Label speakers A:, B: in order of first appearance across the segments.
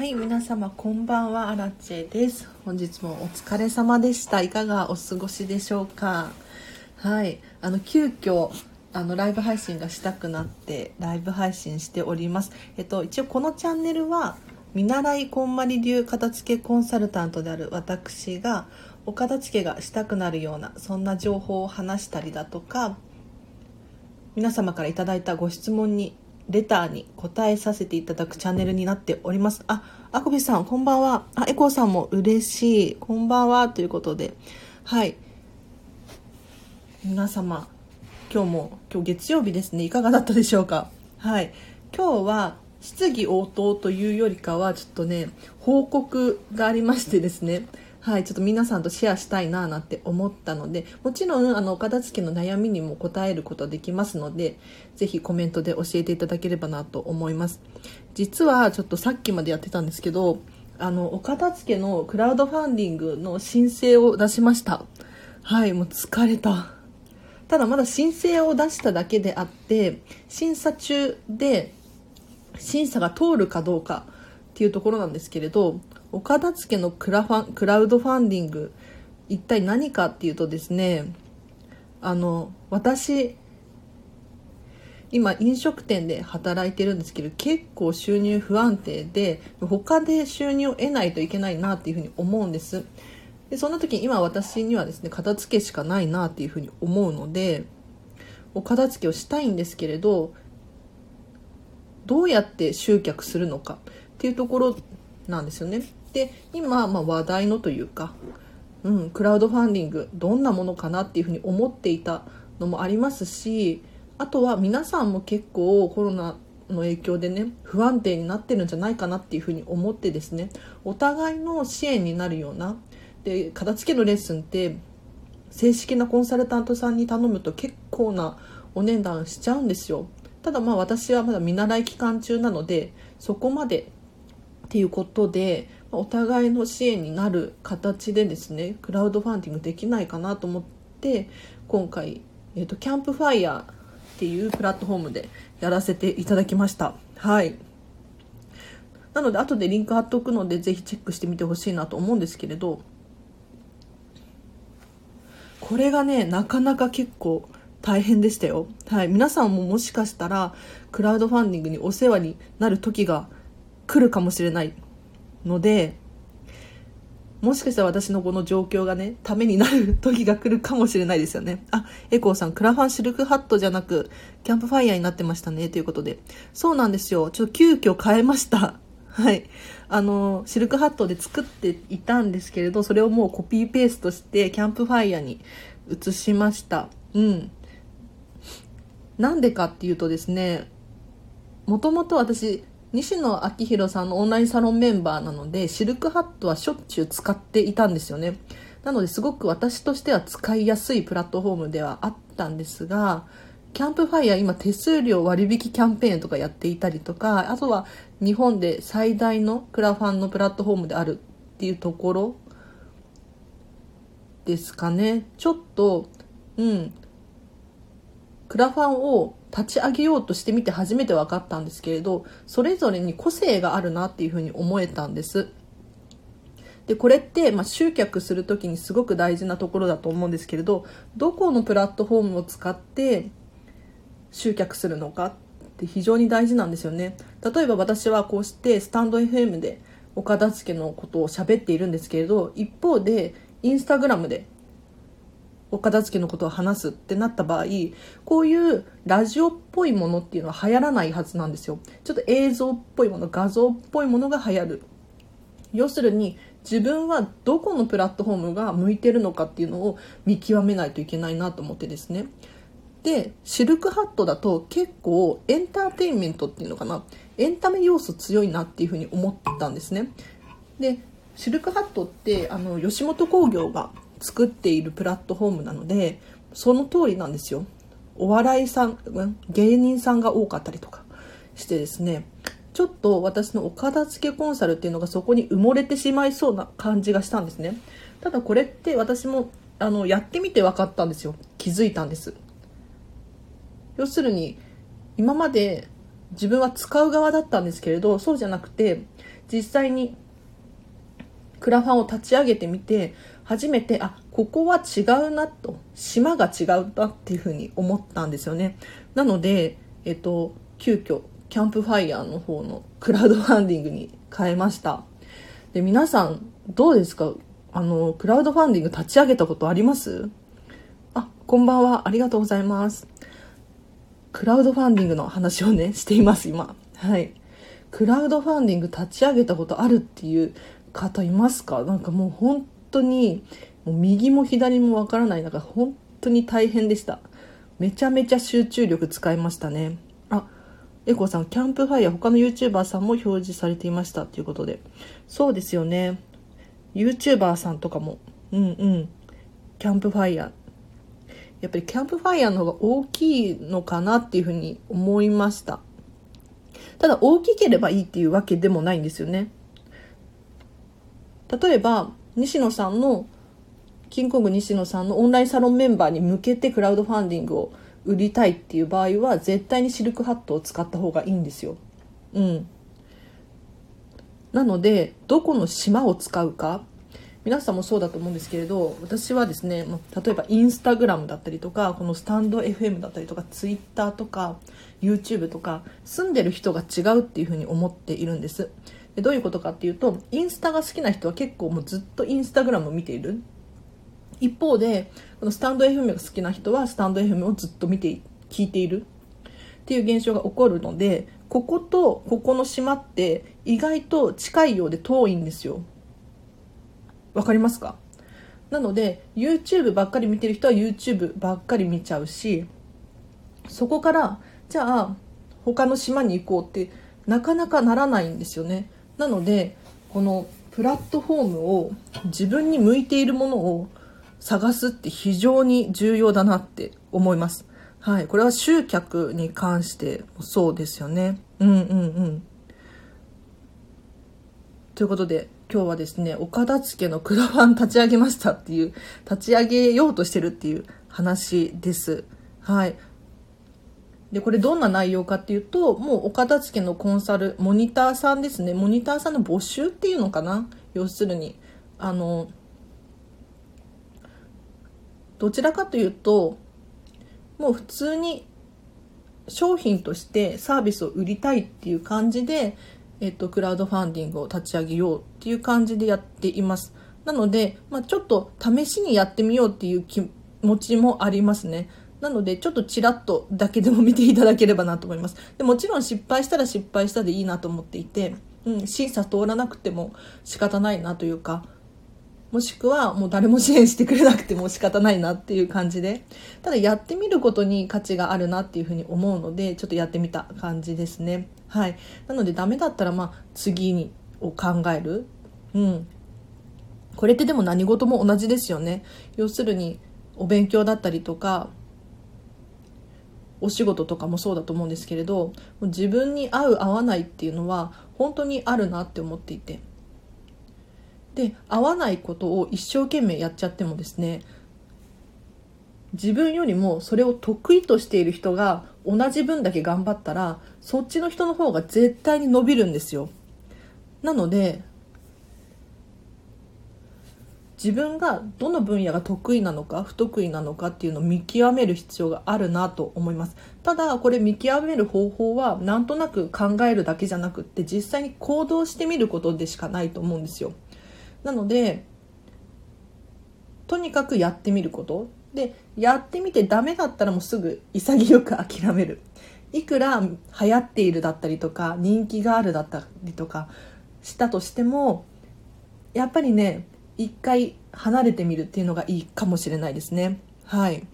A: はい、皆様こんばんは、アラチェです。本日もお疲れ様でした。いかがお過ごしでしょうか？はい、あの急遽あのライブ配信がしたくなってライブ配信しております。えっと一応このチャンネルは見習いこんまり流片付けコンサルタントである私がお片付けがしたくなるようなそんな情報を話したりだとか皆様からいただいたご質問にレターに答えさせていただくチャンネルになっております。あ、あこびさん、こんばんは。あ、エコーさんも嬉しい。こんばんは。ということで、はい。皆様、今日も、今日月曜日ですね。いかがだったでしょうか？はい。今日は、質疑応答というよりかは、ちょっとね、報告がありましてですね。はい、ちょっと皆さんとシェアしたいななんて思ったので、もちろん、あの、お片付けの悩みにも答えることできますので、ぜひコメントで教えていただければなと思います。実は、ちょっとさっきまでやってたんですけど、あの、お片付けのクラウドファンディングの申請を出しました。はい、もう疲れた。ただまだ申請を出しただけであって、審査中で、審査が通るかどうかっていうところなんですけれど、お片付けのクラファンクラウドファンディング一体何かっていうとですねあの私今飲食店で働いてるんですけど結構収入不安定で他で収入を得ないといけないなっていうふうに思うんです。でそんな時今私にはですね片付けしかないなっていうふうに思うのでお片付けをしたいんですけれどどうやって集客するのかっていうところなんですよね。で今、まあ、話題のというか、うん、クラウドファンディングどんなものかなっていうふうに思っていたのもありますしあとは皆さんも結構コロナの影響でね不安定になってるんじゃないかなっていうふうに思ってですねお互いの支援になるようなで片付けのレッスンって正式なコンサルタントさんに頼むと結構なお値段しちゃうんですよ。ただまあ私はまだ見習い期間中なのでそこまでっていうことでお互いの支援になる形でですねクラウドファンディングできないかなと思って今回、えーと、キャンプファイヤーっていうプラットフォームでやらせていただきました。はい。なので後でリンク貼っておくのでぜひチェックしてみてほしいなと思うんですけれどこれがねなかなか結構大変でしたよ。はい。皆さんももしかしたらクラウドファンディングにお世話になる時が来るかもしれないのでもしかしたら私のこの状況がねためになる時が来るかもしれないですよね。あエコーさんクラファンシルクハットじゃなくキャンプファイヤーになってましたねということで。そうなんですよ。ちょっと急遽変えました。はい。あのシルクハットで作っていたんですけれどそれをもうコピーペーストしてキャンプファイヤーに移しました。うん。なんでかっていうとですねもともと私西野昭弘さんのオンラインサロンメンバーなのでシルクハットはしょっちゅう使っていたんですよね。なのですごく私としては使いやすいプラットフォームではあったんですがキャンプファイヤー今手数料割引キャンペーンとかやっていたりとかあとは日本で最大のクラファンのプラットフォームであるっていうところですかね。ちょっとうん。クラファンを立ち上げようとしてみて初めて分かったんですけれどそれぞれに個性があるなっていうふうに思えたんです。でこれって、まあ、集客する時にすごく大事なところだと思うんですけれどどこのプラットフォームを使って集客するのかって非常に大事なんですよね。例えば私はこうしてスタンド FM でお片付けのことを喋っているんですけれど一方でインスタグラムでお片付けのことを話すってなった場合こういうラジオっぽいものっていうのは流行らないはずなんですよ。ちょっと映像っぽいもの画像っぽいものが流行る。要するに自分はどこのプラットフォームが向いてるのかっていうのを見極めないといけないなと思ってですね。でシルクハットだと結構エンターテインメントっていうのかな。エンタメ要素強いなっていうふうに思ったんですね。でシルクハットってあの吉本興業が作っているプラットフォームなのでその通りなんですよ。お笑いさん芸人さんが多かったりとかしてですねちょっと私のお片付けコンサルっていうのがそこに埋もれてしまいそうな感じがしたんですね。ただこれって私もあのやってみて分かったんですよ。気づいたんです。要するに今まで自分は使う側だったんですけれどそうじゃなくて実際にクラファンを立ち上げてみて初めてあここは違うなと島が違うなっていうふうに思ったんですよね。なので、えっと、急遽キャンプファイヤーの方のクラウドファンディングに変えました。で皆さんどうですか？あのクラウドファンディング立ち上げたことあります？あこんばんは。ありがとうございます。クラウドファンディングの話をね しています今。はい。クラウドファンディング立ち上げたことあるっていう方いますか？なんかもう本当にもう右も左もわからない中本当に大変でした。めちゃめちゃ集中力使いましたね。あエコーさんキャンプファイヤー他の YouTuber さんも表示されていました。ということで。そうですよね。YouTuber さんとかも。うんうん。キャンプファイヤーやっぱりキャンプファイヤーの方が大きいのかなっていうふうに思いました。ただ大きければいいっていうわけでもないんですよね。例えば西野さんのキングコング西野さんのオンラインサロンメンバーに向けてクラウドファンディングを売りたいっていう場合は絶対にシルクハットを使った方がいいんですよ。うん。なのでどこの島を使うか皆さんもそうだと思うんですけれど私はですね例えばインスタグラムだったりとかこのスタンド FM だったりとかツイッターとか YouTube とか住んでる人が違うっていうふうに思っているんですどういうことかっていうとインスタが好きな人は結構もうずっとインスタグラムを見ている。一方でこのスタンド FM が好きな人はスタンド FM をずっと見て聞いている。っていう現象が起こるのでこことここの島って意外と近いようで遠いんですよ。わかりますか？なので YouTube ばっかり見てる人は YouTube ばっかり見ちゃうしそこからじゃあ他の島に行こうってなかなかならないんですよね。なのでこのプラットフォームを自分に向いているものを探すって非常に重要だなって思います。はい。これは集客に関してもそうですよね。うんうんうん。ということで、今日はですね、岡田付のクラファン立ち上げましたっていう、立ち上げようとしてるっていう話です。はい。で、これどんな内容かっていうと、もう岡田付けのコンサル、モニターさんですね。モニターさんの募集っていうのかな？要するに。あの、どちらかというともう普通に商品としてサービスを売りたいっていう感じで、えっと、クラウドファンディングを立ち上げようっていう感じでやっています。なので、まあ、ちょっと試しにやってみようっていう気持ちもありますね。なので、ちょっとちらっとだけでも見ていただければなと思います。でもちろん失敗したら失敗したでいいなと思っていて、うん、審査通らなくても仕方ないなというか、もしくはもう誰も支援してくれなくても仕方ないなっていう感じでただやってみることに価値があるなっていうふうに思うのでちょっとやってみた感じですね。はい。なのでダメだったらまあ次にを考える。うん。これってでも何事も同じですよね。要するにお勉強だったりとかお仕事とかもそうだと思うんですけれど自分に合う合わないっていうのは本当にあるなって思っていて。で合わないことを一生懸命やっちゃってもですね自分よりもそれを得意としている人が同じ分だけ頑張ったらそっちの人の方が絶対に伸びるんですよ。なので自分がどの分野が得意なのか不得意なのかっていうのを見極める必要があるなと思います。ただこれ見極める方法はなんとなく考えるだけじゃなくって実際に行動してみることでしかないと思うんですよ。なのでとにかくやってみること。でやってみてダメだったらもうすぐ潔く諦める。いくら流行っているだったりとか人気があるだったりとかしたとしてもやっぱりね一回離れてみるっていうのがいいかもしれないですね。はい。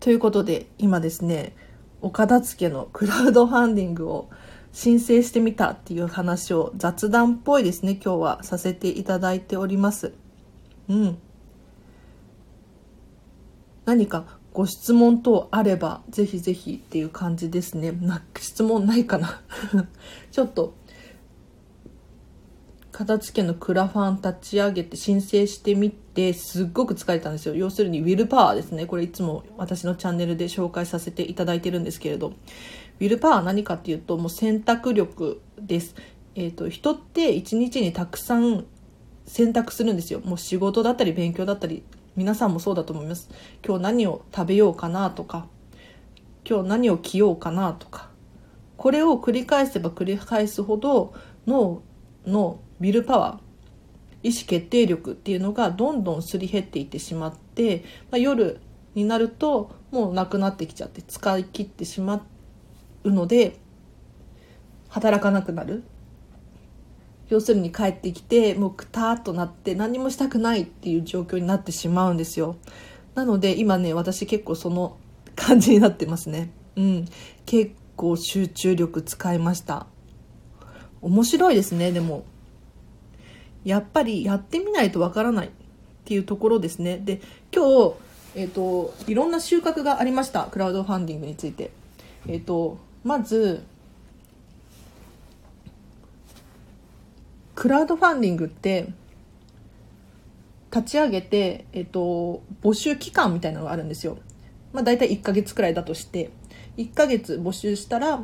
A: ということで今ですね岡田付のクラウドファンディングを申請してみたっていう話を雑談っぽいですね今日はさせていただいております。うん。何かご質問等あればぜひぜひっていう感じですね。な質問ないかな。ちょっと片付けのクラファン立ち上げて申請してみてすっごく疲れたんですよ。要するにウィルパワーですね。これいつも私のチャンネルで紹介させていただいてるんですけれど。ウィルパワーは何かっていうともう選択力です。えーと、人って一日にたくさん選択するんですよ。もう仕事だったり勉強だったり皆さんもそうだと思います。今日何を食べようかなとか今日何を着ようかなとか。これを繰り返せば繰り返すほど脳のビルパワー意思決定力っていうのがどんどんすり減っていってしまって、まあ、夜になるともうなくなってきちゃって使い切ってしまうので働かなくなる。要するに帰ってきてもうくたっとなって何もしたくないっていう状況になってしまうんですよ。なので今ね私結構その感じになってますね。うん。結構集中力使いました。面白いですねでも。やっぱりやってみないとわからないっていうところですね。で今日えっ、ー、といろんな収穫がありました。クラウドファンディングについて。えっ、ー、とまずクラウドファンディングって立ち上げて、えっと、募集期間みたいなのがあるんですよ。まあ大体1ヶ月くらいだとして、1ヶ月募集したら、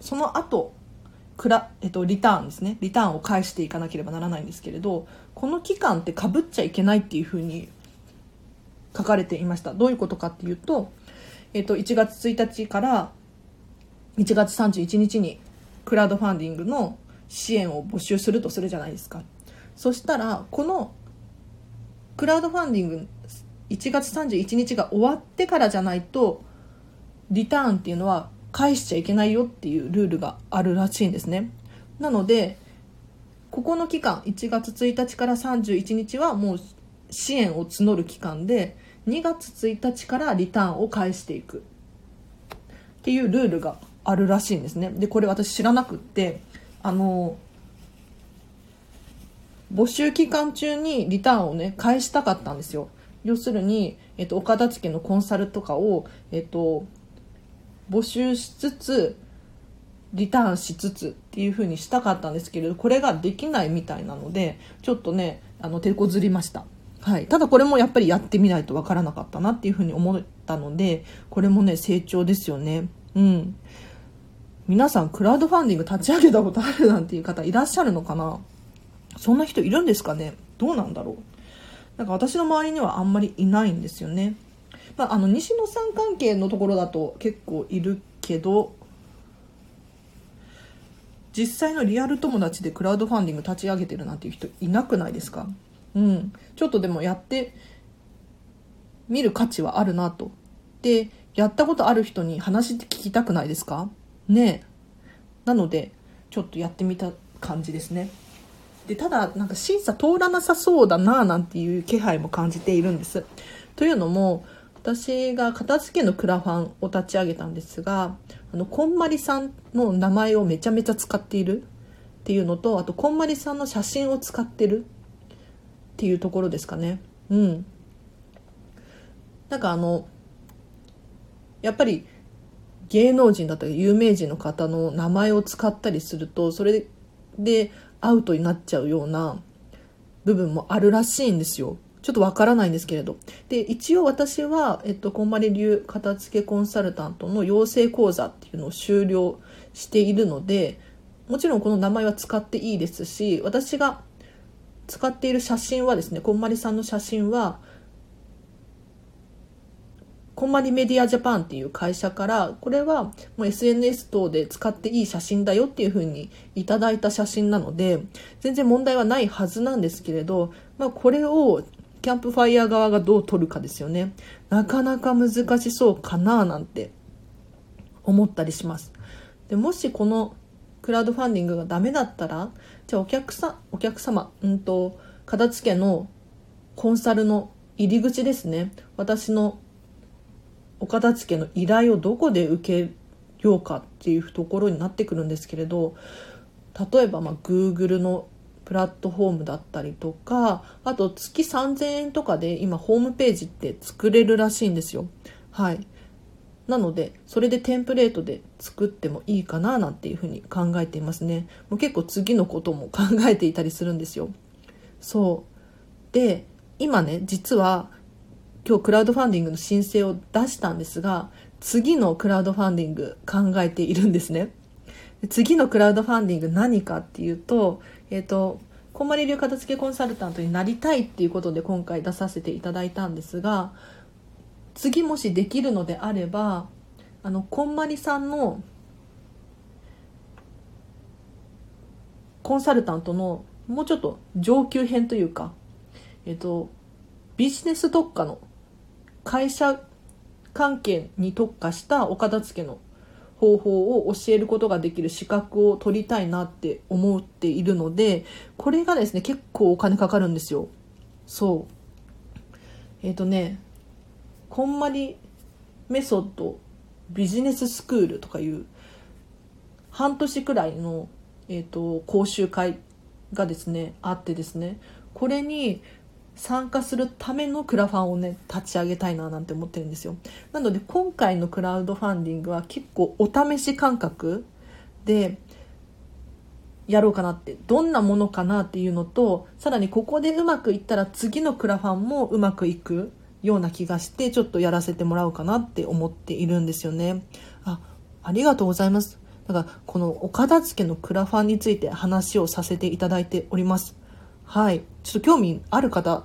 A: その後、クラ、えっと、リターンですね。リターンを返していかなければならないんですけれど、この期間ってかぶっちゃいけないっていうふうに書かれていました。どういうことかっていうと、えっと、1月1日から1月31日にクラウドファンディングの支援を募集するとするじゃないですかそしたらこのクラウドファンディング1月31日が終わってからじゃないとリターンっていうのは返しちゃいけないよっていうルールがあるらしいんですね。なのでここの期間1月1日から31日はもう支援を募る期間で2月1日からリターンを返していく。っていうルールがあるらしいんですね。でこれ私知らなくってあの募集期間中にリターンをね返したかったんですよ。要するに、えっと、岡田付のコンサルとかを、えっと、募集しつつリターンしつつっていう風にしたかったんですけれどこれができないみたいなのでちょっとねあの手こずりました。はい、ただこれもやっぱりやってみないとわからなかったなっていうふうに思ったのでこれもね成長ですよね。うん。皆さんクラウドファンディング立ち上げたことあるなんていう方いらっしゃるのかな？そんな人いるんですかね？どうなんだろう？なんか私の周りにはあんまりいないんですよね。まあ、あの西野さん関係のところだと結構いるけど実際のリアル友達でクラウドファンディング立ち上げてるなんていう人いなくないですか？うん。ちょっとでもやってみる価値はあるなと。でやったことある人に話って聞きたくないですか？ねなのでちょっとやってみた感じですね。でただなんか審査通らなさそうだななんていう気配も感じているんです。というのも私が片付けのクラファンを立ち上げたんですがあのこんまりさんの名前をめちゃめちゃ使っているっていうのとあとこんまりさんの写真を使ってるっていうところですかねうんなんかあのやっぱり芸能人だったり有名人の方の名前を使ったりするとそれでアウトになっちゃうような部分もあるらしいんですよ。ちょっとわからないんですけれど。で、一応私は、えっと、こんまり流片付けコンサルタントの養成講座っていうのを終了しているので、もちろんこの名前は使っていいですし、私が使っている写真はですね、こんまりさんの写真は、こんまりメディアジャパンっていう会社からこれはもう SNS 等で使っていい写真だよっていうふうにいただいた写真なので全然問題はないはずなんですけれど、まあ、これをキャンプファイヤー側がどう取るかですよね。なかなか難しそうかななんて思ったりします。でもしこのクラウドファンディングがダメだったらじゃあお客さんお客様うんと片付けのコンサルの入り口ですね。私のお片付けの依頼をどこで受けようかっていうところになってくるんですけれど例えばま Google のプラットフォームだったりとかあと月3000円とかで今ホームページって作れるらしいんですよ。はい。なのでそれでテンプレートで作ってもいいかななんていうふうに考えていますね。もう結構次のことも考えていたりするんですよ。そう。で今ね実は今日クラウドファンディングの申請を出したんですが、次のクラウドファンディング考えているんですね。次のクラウドファンディング何かっていうと、えっ、ー、と、こんまり流片付けコンサルタントになりたいっていうことで今回出させていただいたんですが、次もしできるのであれば、あの、こんまりさんのコンサルタントのもうちょっと上級編というか、えっ、ー、と、ビジネス特化の会社関係に特化したお片付けの方法を教えることができる資格を取りたいなって思っているので、これがですね、結構お金かかるんですよ。そう。えっ、ー、とね、こんまりメソッドビジネススクールとかいう半年くらいの、えーと講習会がですねあってですねこれに参加するためのクラファンをね立ち上げたいななんて思ってるんですよ。なので今回のクラウドファンディングは結構お試し感覚でやろうかなってどんなものかなっていうのとさらにここでうまくいったら次のクラファンもうまくいくような気がしてちょっとやらせてもらおうかなって思っているんですよね。あありがとうございます。だからこのお片付けのクラファンについて話をさせていただいております。はい。ちょっと興味ある方、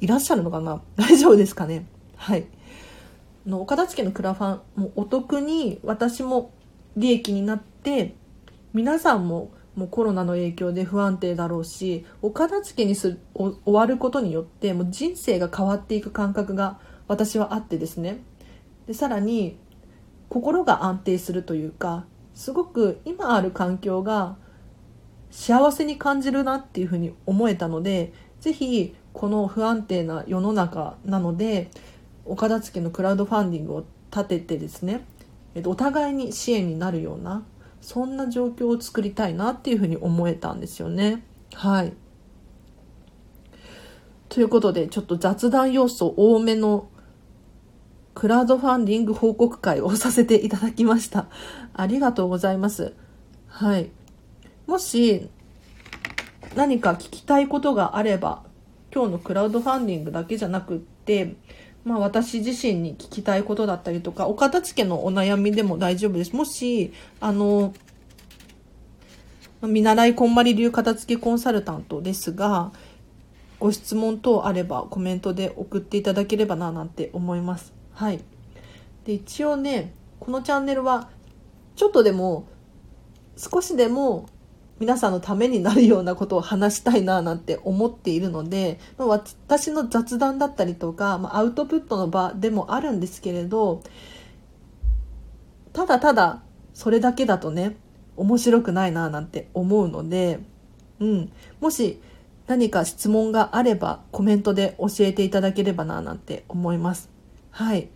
A: いらっしゃるのかな？大丈夫ですかね？はい。の、岡田付のクラファン、もお得に私も利益になって、皆さんももうコロナの影響で不安定だろうし、お片付けにする終わることによって、もう人生が変わっていく感覚が私はあってですね。で、さらに、心が安定するというか、すごく今ある環境が幸せに感じるなっていうふうに思えたのでぜひこの不安定な世の中なのでお片付のクラウドファンディングを立ててですねえっとお互いに支援になるようなそんな状況を作りたいなっていうふうに思えたんですよね。はい。ということでちょっと雑談要素多めのクラウドファンディング報告会をさせていただきました。ありがとうございます。はい。もし何か聞きたいことがあれば今日のクラウドファンディングだけじゃなくって、まあ、私自身に聞きたいことだったりとかお片付けのお悩みでも大丈夫ですもしあの見習いこんまり流片付けコンサルタントですがご質問等あればコメントで送っていただければななんて思います。はい。で、一応ね、このチャンネルはちょっとでも少しでも皆さんのためになるようなことを話したいななんて思っているので、まあ、私の雑談だったりとか、まあ、アウトプットの場でもあるんですけれどただただそれだけだとね面白くないななんて思うので、うん、もし何か質問があればコメントで教えていただければななんて思います。はい。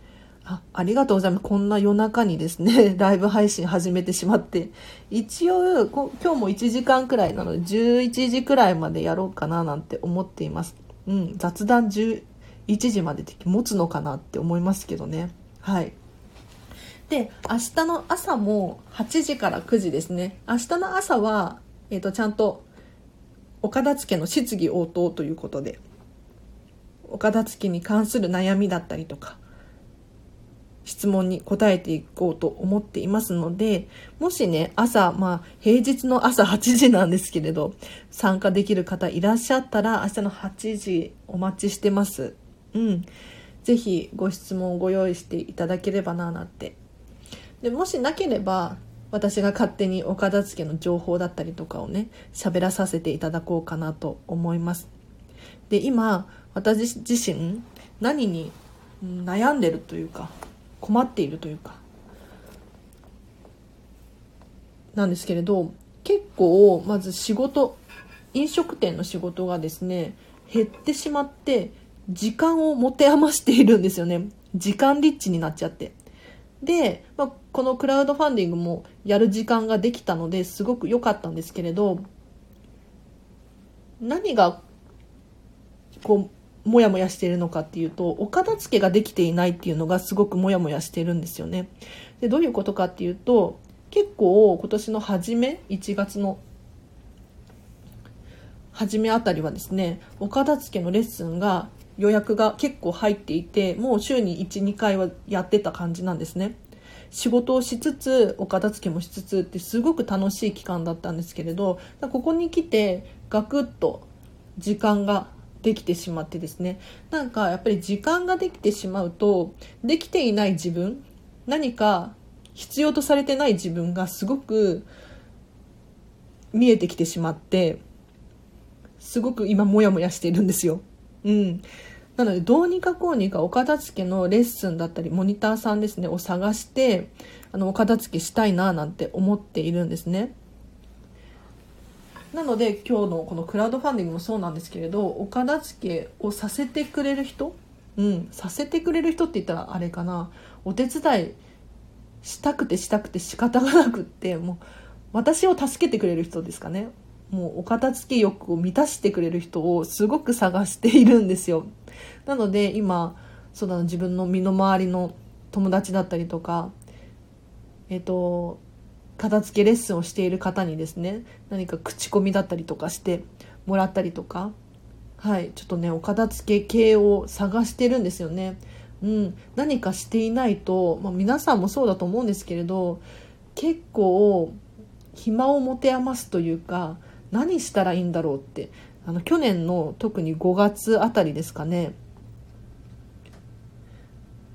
A: あありがとうございます。こんな夜中にですね、ライブ配信始めてしまって。一応、今日も1時間くらいなので、11時くらいまでやろうかななんて思っています。うん、雑談11時まで持つのかなって思いますけどね。はい。で、明日の朝も8時から9時ですね。明日の朝は、えっ、ー、と、ちゃんと、お片付の質疑応答ということで、お片付に関する悩みだったりとか、質問に答えていこうと思っていますので、もしね、朝、まあ、平日の朝8時なんですけれど、参加できる方いらっしゃったら、明日の8時お待ちしてます。うん。ぜひご質問をご用意していただければな、なんて。で、もしなければ、私が勝手にお片付けの情報だったりとかをね、喋らさせていただこうかなと思います。で、今、私自身、何に悩んでるというか、困っているというか。なんですけれど結構まず仕事飲食店の仕事がですね減ってしまって時間を持て余しているんですよね。時間リッチになっちゃって。で、まあ、このクラウドファンディングもやる時間ができたのですごく良かったんですけれど何がこうモヤモヤしているのかっていうと、お片付けができていないっていうのがすごくモヤモヤしているんですよね。で、どういうことかっていうと、結構今年の初め、1月の初めあたりはですね、お片付けのレッスンが予約が結構入っていて、もう週に1、2回はやってた感じなんですね。仕事をしつつお片付けもしつつってすごく楽しい期間だったんですけれどここに来てガクッと時間ができてしまってですねなんかやっぱり時間ができてしまうとできていない自分何か必要とされてない自分がすごく見えてきてしまってすごく今モヤモヤしているんですよ。うん。なのでどうにかこうにかお片付けのレッスンだったりモニターさんですねを探してあのお片付けしたいななんて思っているんですね。なので今日のこのクラウドファンディングもそうなんですけれどお片付けをさせてくれる人うんさせてくれる人って言ったらあれかな。お手伝いしたくてしたくて仕方がなくってもう私を助けてくれる人ですかね。もうお片付け欲を満たしてくれる人をすごく探しているんですよ。なので今そうだな自分の身の回りの友達だったりとかえっ、と片付けレッスンをしている方にですね何か口コミだったりとかしてもらったりとかはいちょっとねお片付け系を探してるんですよね。うん、何かしていないと、まあ、皆さんもそうだと思うんですけれど結構暇を持て余すというか何したらいいんだろうってあの去年の特に5月あたりですかね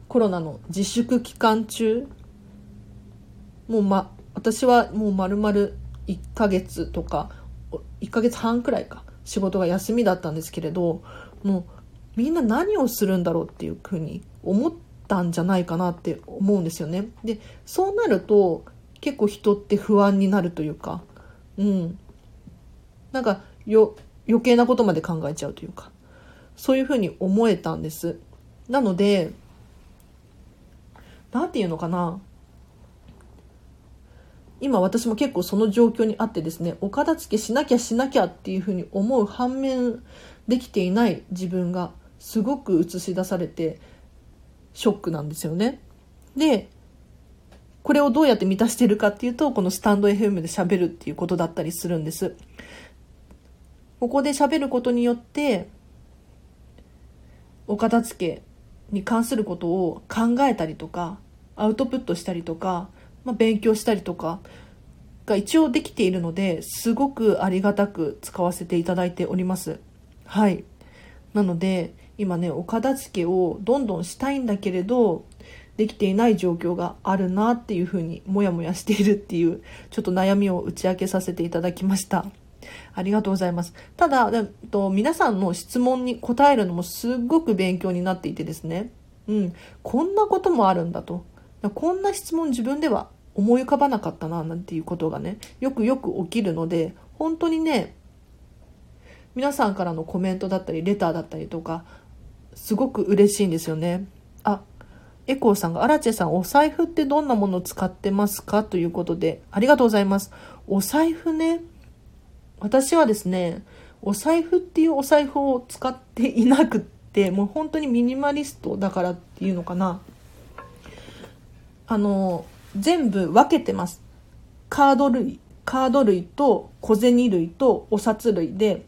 A: コロナの自粛期間中もう、ま、私はもう丸々1ヶ月とか1ヶ月半くらいか仕事が休みだったんですけれどもうみんな何をするんだろうっていうふうに思ったんじゃないかなって思うんですよね。でそうなると結構人って不安になるというかうんなんかよ余計なことまで考えちゃうというかそういうふうに思えたんです。なので何て言うのかな今私も結構その状況にあってですねお片付けしなきゃしなきゃっていうふうに思う反面できていない自分がすごく映し出されてショックなんですよね。で、これをどうやって満たしてるかっていうと、このスタンド FM で喋るっていうことだったりするんです。ここで喋ることによって、お片付けに関することを考えたりとか、アウトプットしたりとか、まあ、勉強したりとかが一応できているので、すごくありがたく使わせていただいております。はい。なので、今ねお片付けをどんどんしたいんだけれどできていない状況があるなっていうふうにもやもやしているっていうちょっと悩みを打ち明けさせていただきました。ありがとうございます。ただと皆さんの質問に答えるのもすっごく勉強になっていてですね。うん。こんなこともあるんだと。こんな質問自分では思い浮かばなかったななんていうことがねよくよく起きるので本当にね皆さんからのコメントだったりレターだったりとかすごく嬉しいんですよね。あ、エコーさんが、アラチェさん、お財布ってどんなものを使ってますかということで、ありがとうございます。お財布ね。私はですね、お財布っていうお財布を使っていなくって、もう本当にミニマリストだからっていうのかな。あの、全部分けてます。カード類、カード類と小銭類とお札類で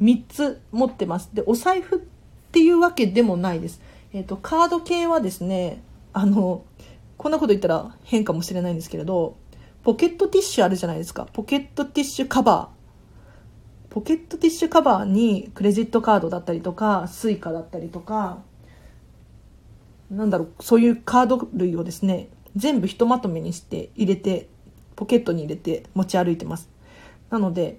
A: 3つ持ってます。で、お財布っていうわけでもないです。えっ、ー、と、カード系はですね、あの、こんなこと言ったら変かもしれないんですけれど、ポケットティッシュあるじゃないですか。ポケットティッシュカバー。ポケットティッシュカバーにクレジットカードだったりとか、スイカだったりとか、なんだろう、そういうカード類をですね、全部ひとまとめにして入れて、ポケットに入れて持ち歩いてます。なので、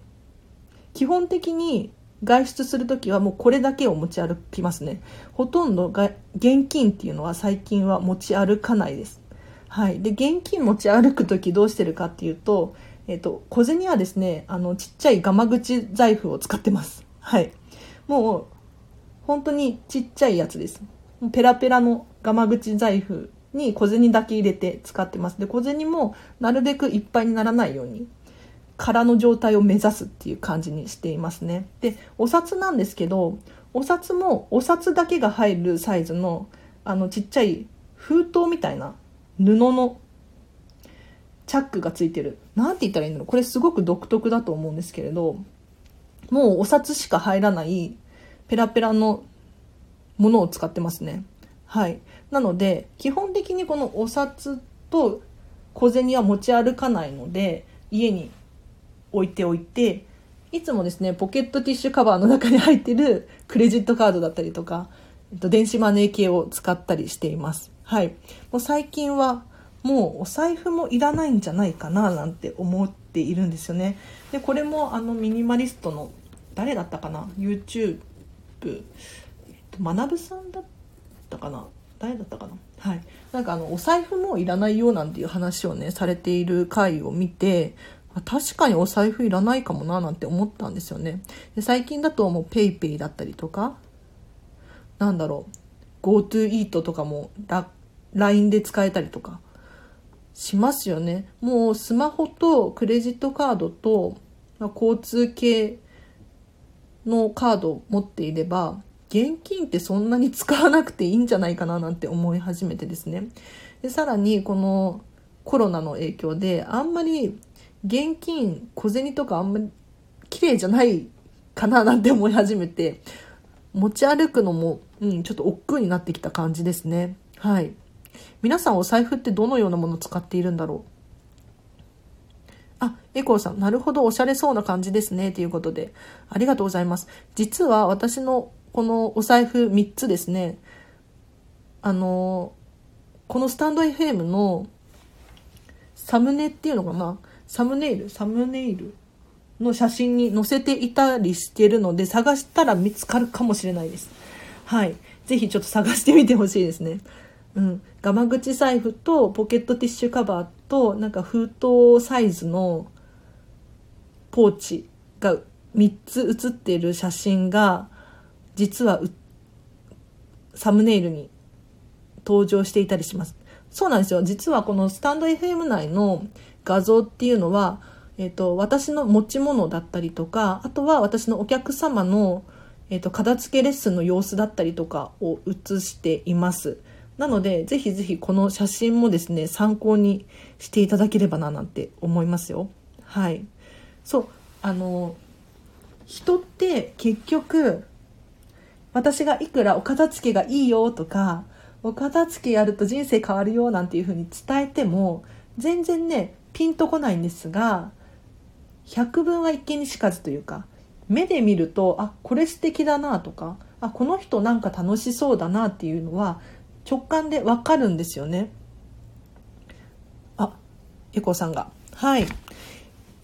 A: 基本的に外出する時はもうこれだけを持ち歩きますね。ほとんどが現金っていうのは最近は持ち歩かないです。はい。で現金持ち歩く時どうしてるかっていうとえっ、ー、と小銭はですねあのちっちゃいガマ口財布を使ってます。はい。もう本当にちっちゃいやつです。ペラペラのガマ口財布に小銭だけ入れて使ってますで小銭もなるべくいっぱいにならないように空の状態を目指すっていう感じにしていますね。で、お札なんですけど、お札もお札だけが入るサイズのあのちっちゃい封筒みたいな布のチャックがついてる。なんて言ったらいいんだろうこれすごく独特だと思うんですけれど、もうお札しか入らないペラペラのものを使ってますね。はいなので基本的にこのお札と小銭は持ち歩かないので家に置いておいていつもですねポケットティッシュカバーの中に入ってる クレジットカードだったりとか、電子マネー系を使ったりしています。はい。もう最近はもうお財布もいらないんじゃないかななんて思っているんですよね。でこれもあのミニマリストの誰だったかな？YouTube 学さんだったかな？誰だったかな？はい。なんかあのお財布もいらないよなんていう話をねされている回を見て確かにお財布いらないかもななんて思ったんですよね。で最近だともう PayPay だったりとかなんだろう GoTo イートとかも LINE で使えたりとかしますよね。もうスマホとクレジットカードと、交通系のカードを持っていれば現金ってそんなに使わなくていいんじゃないかななんて思い始めてですねでさらにこのコロナの影響であんまり現金小銭とかあんまり綺麗じゃないかななんて思い始めて持ち歩くのも、うん、ちょっと億劫になってきた感じですねはい皆さんお財布ってどのようなものを使っているんだろう？あ、エコーさん、なるほど、おしゃれそうな感じですね。ということで、ありがとうございます。実は私のこのお財布3つですね、あの、このスタンド FM のサムネっていうのかな？サムネイル？サムネイルの写真に載せていたりしてるので、探したら見つかるかもしれないです。はい。ぜひちょっと探してみてほしいですね。うん。ガマ口財布とポケットティッシュカバーと、なんか封筒サイズのポーチが3つ写っている写真が、実はサムネイルに登場していたりします。そうなんですよ。実はこのスタンド FM 内の画像っていうのは、えっ、ー、と、私の持ち物だったりとか、あとは私のお客様の、えっ、ー、と、片付けレッスンの様子だったりとかを写しています。なので、ぜひぜひこの写真もですね、参考にしていただければななんて思いますよ。はい。そう、あの、人って結局、私がいくらお片付けがいいよとか、お片付けやると人生変わるよなんていうふうに伝えても、全然ね、ピンとこないんですが、百聞は一見にしかずというか、目で見ると、あ、これ素敵だなとか、あ、この人なんか楽しそうだなっていうのは直感でわかるんですよね。あ、エコさんが。はい。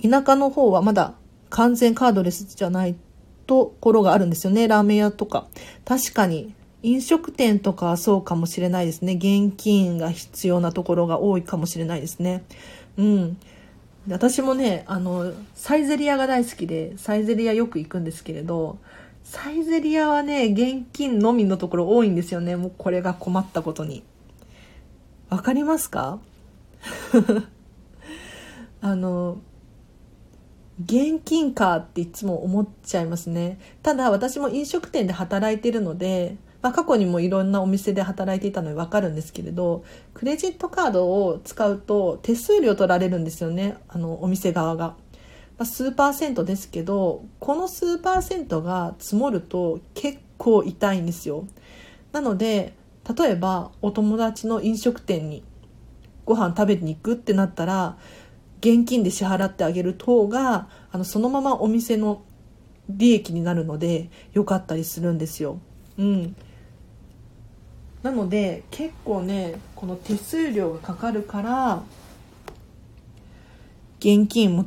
A: 田舎の方はまだ完全カードレスじゃないところがあるんですよね。ラーメン屋とか。確かに、飲食店とかはそうかもしれないですね。現金が必要なところが多いかもしれないですね。うん。私もね、あの、サイゼリヤが大好きで、サイゼリヤよく行くんですけれど、サイゼリヤはね、現金のみのところ多いんですよね。もうこれが困ったことに。わかりますか？あの、現金かっていつも思っちゃいますね。ただ私も飲食店で働いてるので、まあ、過去にもいろんなお店で働いていたのでわかるんですけれど、クレジットカードを使うと手数料取られるんですよね。あの、お店側が。まあ、数パーセントですけど、この数パーセントが積もると結構痛いんですよ。なので、例えばお友達の飲食店にご飯食べに行くってなったら、現金で支払ってあげる方があのそのままお店の利益になるので良かったりするんですよ。うん、なので結構ねこの手数料がかかるから現金も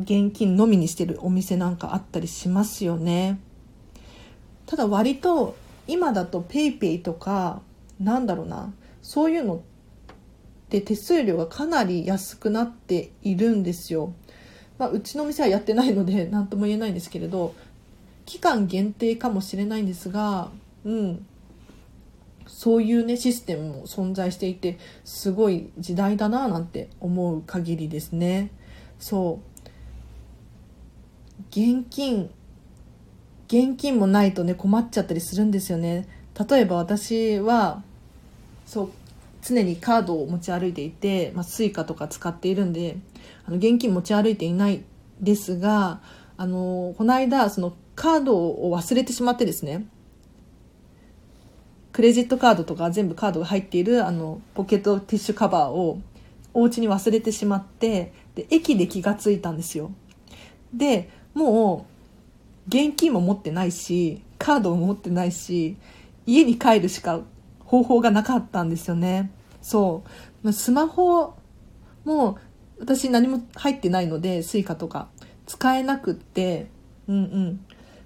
A: 現金のみにしてるお店なんかあったりしますよね。ただ割と今だと PayPay とかなんだろうなそういうので手数料がかなり安くなっているんですよ。まあ、うちの店はやってないので 何とも言えないんですけれど期間限定かもしれないんですが、うん、そういうねシステムも存在していてすごい時代だななんて思う限りですね。そう現金現金もないとね困っちゃったりするんですよね。例えば私はそう常にカードを持ち歩いていて、まあ、スイカとか使っているんで、あの、現金持ち歩いていないですが、あの、この間、そのカードを忘れてしまってですね、クレジットカードとか全部カードが入っているあのポケットティッシュカバーをお家に忘れてしまってで駅で気がついたんですよ。でもう現金も持ってないしカードも持ってないし家に帰るしか方法がなかったんですよね。そう。スマホも私何も入ってないので Suica とか。使えなくって。うんうん。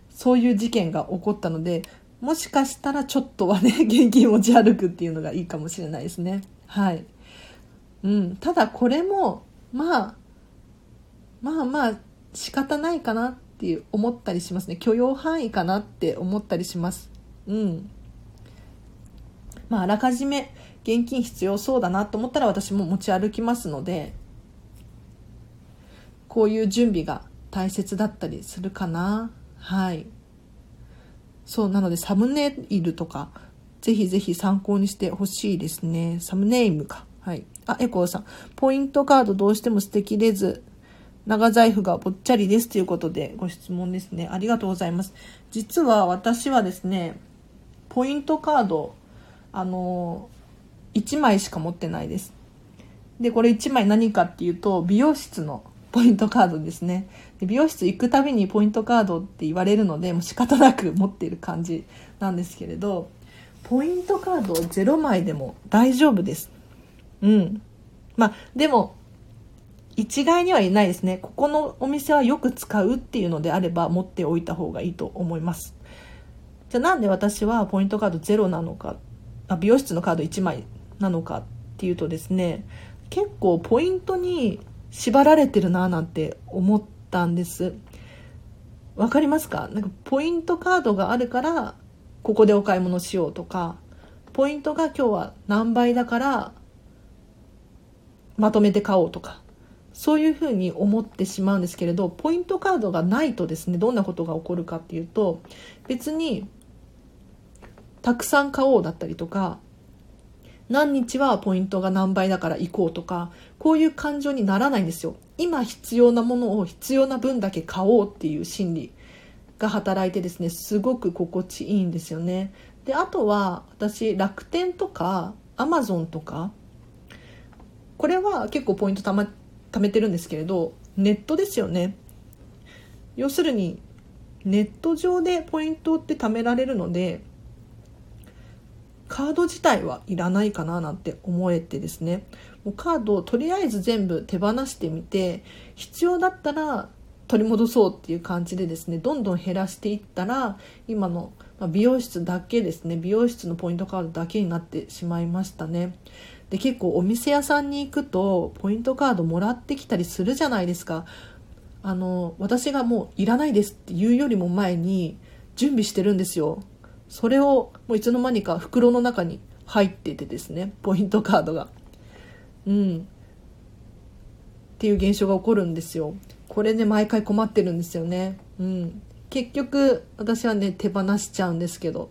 A: そういう事件が起こったのでもしかしたらちょっとはね 現金持ち歩くっていうのがいいかもしれないですね。はい。うん。ただこれもまあまあまあ仕方ないかなっていう思ったりしますね。許容範囲かなって思ったりします。うん。まああらかじめ現金必要そうだなと思ったら私も持ち歩きますのでこういう準備が大切だったりするかな。はい。そうなのでサムネイルとかぜひぜひ参考にしてほしいですね。サムネイムか。はい。あエコーさん。ポイントカードどうしても素敵です長財布がぽっちゃりですということでご質問ですね。ありがとうございます。実は私はですねポイントカードあの1枚しか持ってないです。でこれ1枚何かっていうと美容室のポイントカードですね。で美容室行くたびにポイントカードって言われるのでもう仕方なく持っている感じなんですけれどポイントカード0枚でも大丈夫です。うん。まあでも一概には言えないですね。ここのお店はよく使うっていうのであれば持っておいた方がいいと思います。じゃあなんで私はポイントカード0なのかあ美容室のカード1枚なのかっていうとですね結構ポイントに縛られてるななんて思ったんです。わかりますか？なんかポイントカードがあるからここでお買い物しようとかポイントが今日は何倍だからまとめて買おうとかそういうふうに思ってしまうんですけれどポイントカードがないとですねどんなことが起こるかっていうと別にたくさん買おうだったりとか何日はポイントが何倍だから行こうとかこういう感情にならないんですよ。今必要なものを必要な分だけ買おうっていう心理が働いてですねすごく心地いいんですよね。であとは私楽天とかアマゾンとかこれは結構ポイントたま貯めてるんですけれどネットですよね。要するにネット上でポイントって貯められるのでカード自体はいらないかななんて思えてですね。もうカードをとりあえず全部手放してみて必要だったら取り戻そうっていう感じでですねどんどん減らしていったら今の美容室だけですね美容室のポイントカードだけになってしまいましたね。で結構お店屋さんに行くとポイントカードもらってきたりするじゃないですか。あの私がもういらないですって言うよりも前に準備してるんですよ。それをもういつの間にか袋の中に入っててですねポイントカードが。うん。っていう現象が起こるんですよ。これね毎回困ってるんですよね。うん。結局私はね手放しちゃうんですけど。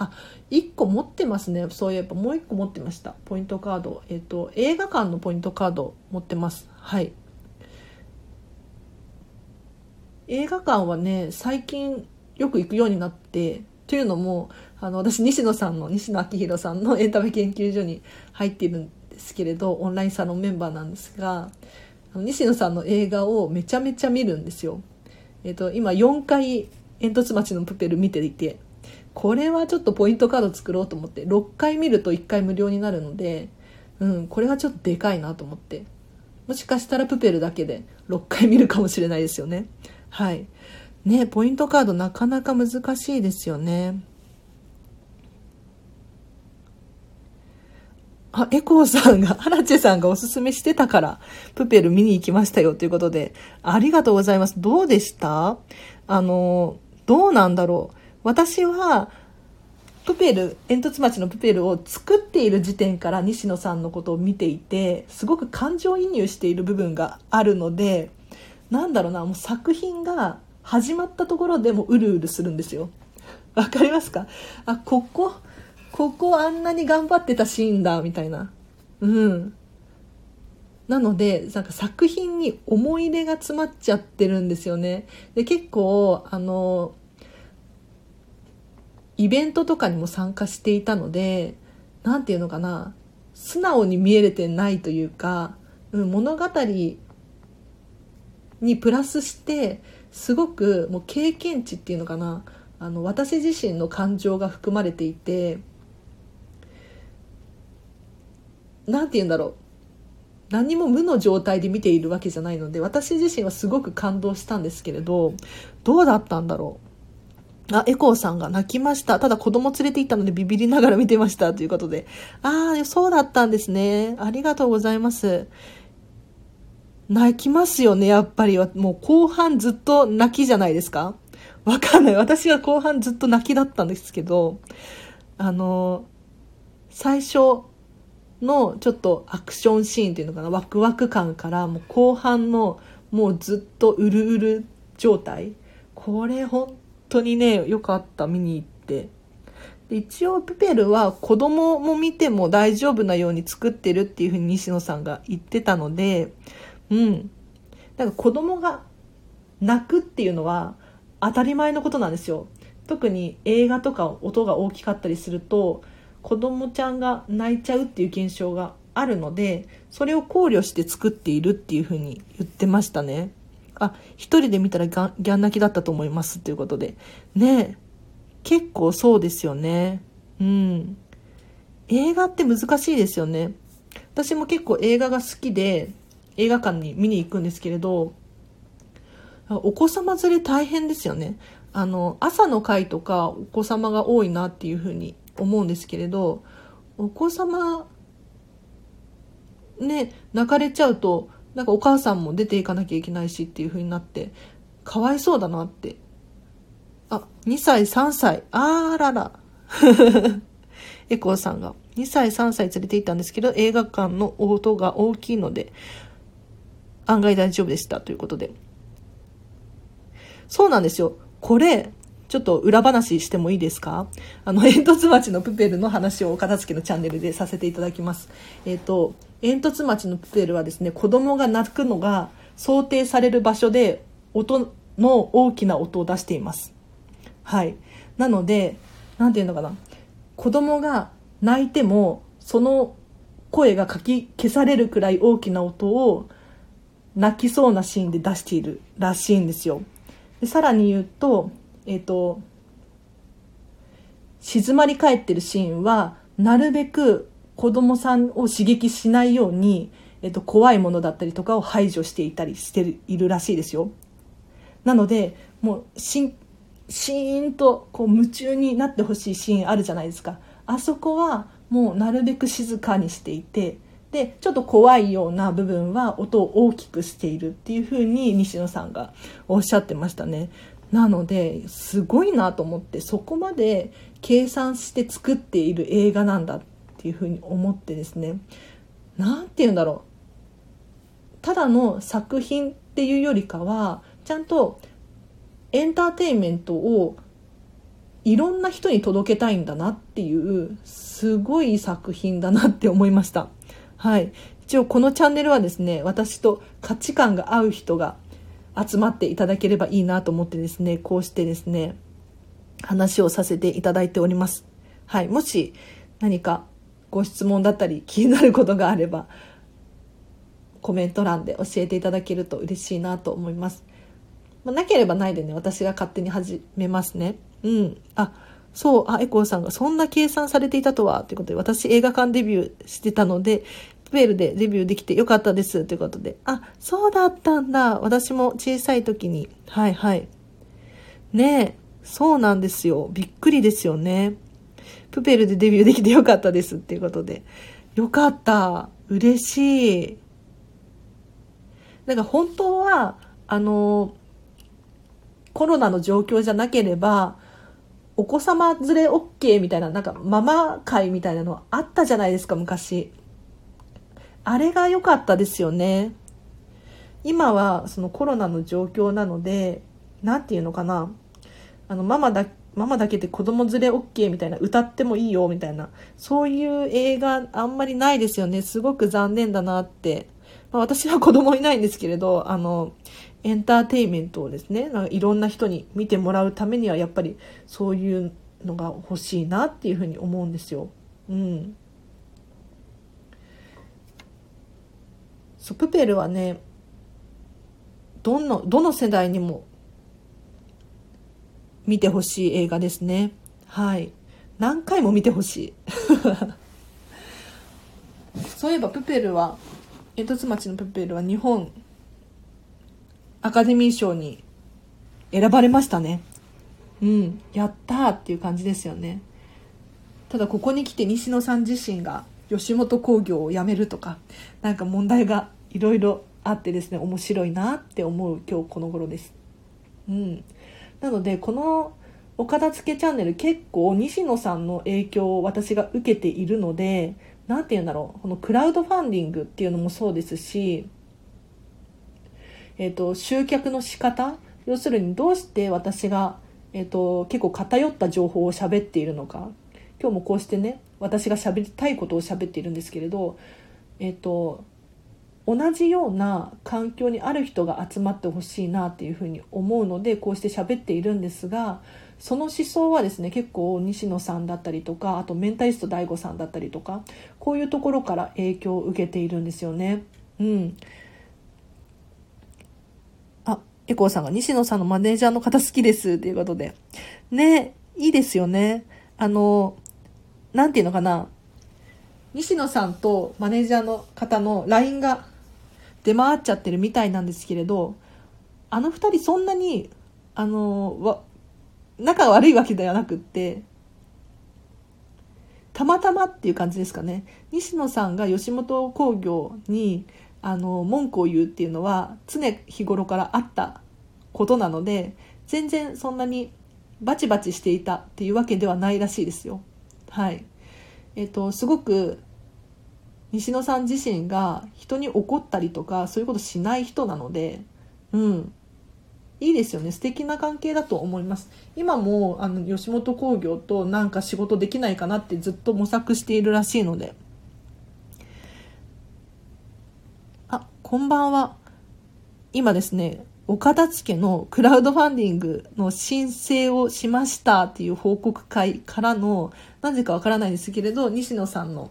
A: あ1個持ってますね。そういえばもう1個持ってました。ポイントカード。えっ、と映画館のポイントカード持ってます。はい。映画館はね最近よく行くようになってというのもあの私西野さんの西野昭弘さんの エンタメ研究所に入っているんですけれどオンラインサロンメンバーなんですが西野さんの映画をめちゃめちゃ見るんですよ。えっ、と今4回煙突町のプペル見ていてこれはちょっとポイントカード作ろうと思って6回見ると1回無料になるので、うん、これはちょっとでかいなと思って。もしかしたらプペルだけで6回見るかもしれないですよね。はい。ねポイントカードなかなか難しいですよねあ、エコーさんが、アラチェさんがおすすめしてたから、プペル見に行きましたよということで、ありがとうございます。どうでした？あの、どうなんだろう？私は、プペル、煙突町のプペルを作っている時点から西野さんのことを見ていて、すごく感情移入している部分があるので、なんだろうな、もう作品が始まったところでもうるうるするんですよ。わかりますか？あ、ここ、ここあんなに頑張ってたシーンだ、みたいな。うん。なので、なんか作品に思い入れが詰まっちゃってるんですよね。で、結構、あの、イベントとかにも参加していたので何て言うのかな素直に見えれてないというか、うん、物語にプラスしてすごくもう経験値っていうのかな。あの私自身の感情が含まれていて何て言うんだろう。何も無の状態で見ているわけじゃないので私自身はすごく感動したんですけれどどうだったんだろう。あエコーさんが泣きました。ただ子供連れて行ったのでビビりながら見てました。ということで。ああそうだったんですね。ありがとうございます。泣きますよねやっぱり。もう後半ずっと泣きじゃないですか？わかんない。私は後半ずっと泣きだったんですけどあの最初のちょっとアクションシーンっていうのかな？ワクワク感からもう後半のもうずっとうるうる状態。これ本当にね良かった見に行って。一応プペルは子供も見ても大丈夫なように作ってるっていうふうに西野さんが言ってたのでうん。だか子供が泣くっていうのは当たり前のことなんですよ。特に映画とか音が大きかったりすると子供ちゃんが泣いちゃうっていう現象があるのでそれを考慮して作っているっていうふうに言ってましたね。あ一人で見たらギャン泣きだったと思いますっていうことで。ね結構そうですよね。うん。映画って難しいですよね。私も結構映画が好きで映画館に見に行くんですけれどお子様連れ大変ですよね。あの朝の会とかお子様が多いなっていうふうに思うんですけれどお子様ね泣かれちゃうとなんかお母さんも出ていかなきゃいけないしっていう風になってかわいそうだなって。あ2歳3歳。あらら。エコーさんが。2歳3歳連れて行ったんですけど映画館の音が大きいので案外大丈夫でしたということでそうなんですよこれちょっと裏話してもいいですか？あの、煙突町のプペルの話をお片付けのチャンネルでさせていただきます。えっ、ー、と、煙突町のプペルはですね、子供が泣くのが想定される場所で音の大きな音を出しています。はい。なので、なんていうのかな？子供が泣いても、その声がかき消されるくらい大きな音を泣きそうなシーンで出しているらしいんですよ。でさらに言うと、えっ、ー、と、静まり返ってるシーンは、なるべく子供さんを刺激しないように、えっ、ー、と、怖いものだったりとかを排除していたりしているらしいですよ。なので、もう、シーンとこう夢中になってほしいシーンあるじゃないですか。あそこはもうなるべく静かにしていて、で、ちょっと怖いような部分は音を大きくしているっていうふうに西野さんがおっしゃってましたね。なのですごいなと思ってそこまで計算して作っている映画なんだっていうふうに思ってですね何て言うんだろうただの作品っていうよりかはちゃんとエンターテインメントをいろんな人に届けたいんだなっていうすごい作品だなって思いました。はい。一応このチャンネルはですね、私と価値観が合う人が集まっていただければいいなと思ってですね、こうしてですね、話をさせていただいております。はい。もし何かご質問だったり気になることがあれば、コメント欄で教えていただけると嬉しいなと思います。まあ、なければないでね、私が勝手に始めますね。うん。あ、そう、あ、エコーさんがそんな計算されていたとは、ということで、私映画館デビューしてたので、プールでデビューできてよかったです。ということで。あ、そうだったんだ。私も小さい時に。はいはい。ねえ、そうなんですよ。びっくりですよね。プペルでデビューできてよかったですっていうことで。よかった。嬉しい。なんか本当は、あの、コロナの状況じゃなければ、お子様連れ OK みたいな、なんかママ会みたいなのあったじゃないですか、昔。あれが良かったですよね。今はそのコロナの状況なので、何て言うのかな。あの、ママだ、ママだけで子供連れ OK みたいな、歌ってもいいよみたいな、そういう映画あんまりないですよね。すごく残念だなって。まあ、私は子供いないんですけれど、あの、エンターテインメントをですね、なんかいろんな人に見てもらうためには、やっぱりそういうのが欲しいなっていうふうに思うんですよ。うん。そうプペルはねどのどの世代にも見てほしい映画ですねはい何回も見てほしい そういえばプペルは煙突町のプペルは日本アカデミー賞に選ばれましたね。うんやったっていう感じですよね。ただここに来て西野さん自身が吉本興業を辞めるとかなんか問題がいろいろあってですね面白いなって思う今日この頃です。うん、なのでこの岡田付けチャンネル結構西野さんの影響を私が受けているので何て言うんだろうこのクラウドファンディングっていうのもそうですし、えーと、集客の仕方？要するにどうして私が、えーと、結構偏った情報を喋っているのか？今日もこうしてね私が喋りたいことを喋っているんですけれどえっ、ー、と同じような環境にある人が集まってほしいなっていうふうに思うのでこうして喋っているんですがその思想はですね結構西野さんだったりとかあとメンタリスト DAIGO さんだったりとかこういうところから影響を受けているんですよね。うん、エコーさんが西野さんのマネージャーの方好きですっていうことで。ねいいですよね。あのなんていうのかな。西野さんとマネージャーの方の LINE が出回っちゃってるみたいなんですけれどあの2人そんなにあのわ仲が悪いわけではなくってたまたまっていう感じですかね。西野さんが吉本興業にあの文句を言うっていうのは常日頃からあったことなので全然そんなにバチバチしていたっていうわけではないらしいですよ。はい。えっ、とすごく西野さん自身が人に怒ったりとかそういうことしない人なのでうん。いいですよね。素敵な関係だと思います。今もあの吉本興業となんか仕事できないかなってずっと模索しているらしいのであこんばんは今ですね岡田付のクラウドファンディングの申請をしましたっていう報告会からのなぜかわからないですけれど西野さんの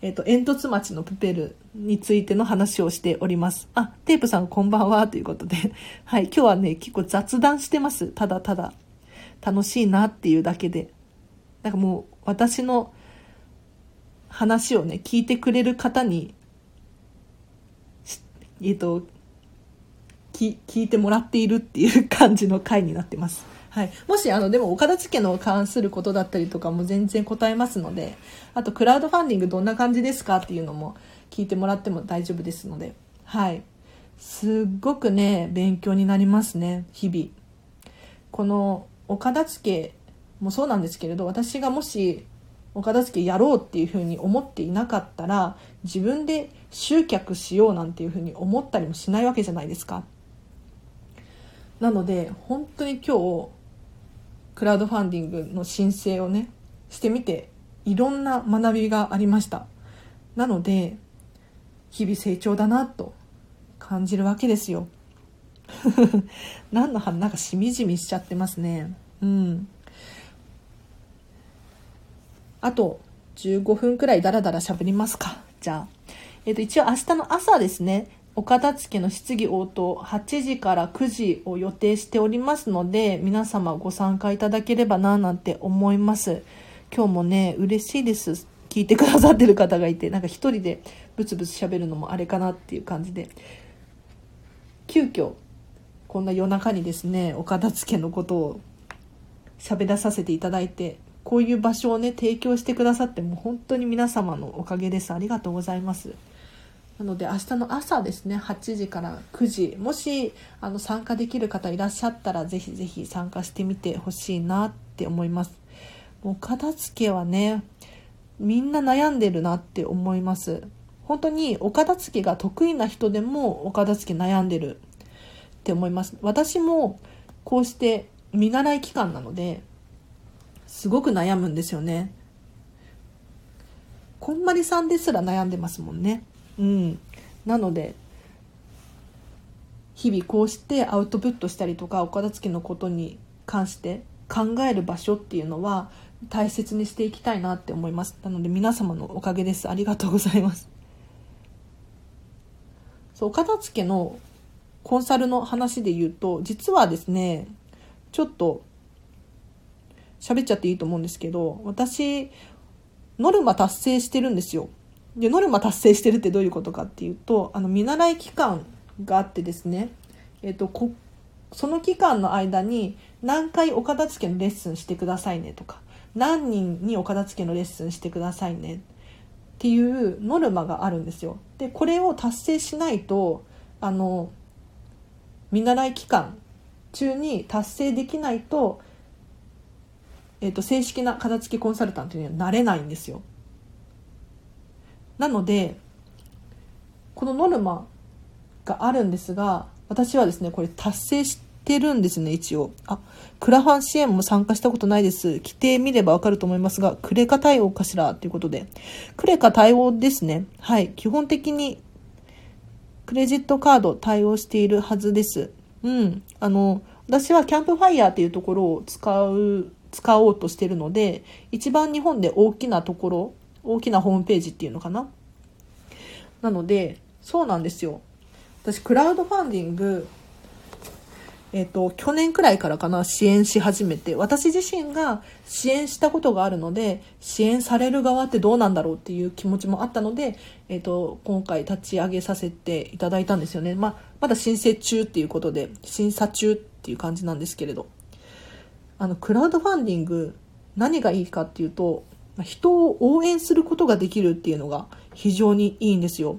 A: えっ、ー、と、煙突町のプペルについての話をしております。あ、テープさんこんばんはということで。はい、今日はね、結構雑談してます。ただただ。楽しいなっていうだけで。なんかもう、私の話をね、聞いてくれる方に、えっ、ー、と、聞いてもらっているっていう感じの回になってます。はい、もしあのでも岡田付の関することだったりとかも全然答えますのであとクラウドファンディングどんな感じですかっていうのも聞いてもらっても大丈夫ですので。はい。すっごくね勉強になりますね日々。この岡田付もそうなんですけれど私がもし岡田付やろうっていうふうに思っていなかったら自分で集客しようなんていうふうに思ったりもしないわけじゃないですか。なので本当に今日クラウドファンディングの申請をねしてみていろんな学びがありました。なので日々成長だなと感じるわけですよ。何の話なんかしみじみしちゃってますね。うん。あと15分くらいダラダラ喋りますか。じゃあ。えっ、ー、と一応明日の朝ですね岡田付の質疑応答8時から9時を予定しておりますので皆様ご参加いただければなぁなんて思います。今日もね嬉しいです。聞いてくださってる方がいてなんか一人でブツブツ喋るのもあれかなっていう感じで。急遽こんな夜中にですね岡田付のことを喋らさせていただいてこういう場所をね提供してくださってもう本当に皆様のおかげです。ありがとうございます。なので明日の朝ですね8時から9時もしあの参加できる方いらっしゃったらぜひぜひ参加してみてほしいなって思います。お片付けはねみんな悩んでるなって思います。本当にお片付けが得意な人でもお片付け悩んでるって思います。私もこうして見習い期間なのですごく悩むんですよね。こんまりさんですら悩んでますもんね。うん、なので日々こうしてアウトプットしたりとかお片付けのことに関して考える場所っていうのは大切にしていきたいなって思います。なので皆様のおかげです。ありがとうございます。そうお片付けのコンサルの話で言うと実はですねちょっと喋っちゃっていいと思うんですけど私ノルマ達成してるんですよでノルマ達成してるってどういうことかっていうとあの見習い期間があってですねえっ、とその期間の間に何回お片付けのレッスンしてくださいねとか何人にお片付けのレッスンしてくださいねっていうノルマがあるんですよ。でこれを達成しないとあの見習い期間中に達成できないと,、えーと、正式な片付けコンサルタントにはなれないんですよ。なのでこのノルマがあるんですが私はですねこれ達成してるんですね一応。あクラファン支援も参加したことないです。規定見ればわかると思いますがクレカ対応かしらということで。クレカ対応ですね。はい。基本的にクレジットカード対応しているはずです。うん。あの私はキャンプファイヤーっていうところを使う使おうとしてるので一番日本で大きなところ大きなホームページっていうのかな？なのでそうなんですよ私クラウドファンディングえっ、と、去年くらいからかな、支援し始めて、私自身が支援したことがあるので、支援される側ってどうなんだろうっていう気持ちもあったので、えっ、と、今回立ち上げさせていただいたんですよね。まあ、まだ申請中っていうことで、審査中っていう感じなんですけれど。あの、クラウドファンディング、何がいいかっていうと、人を応援することができるっていうのが非常にいいんですよ。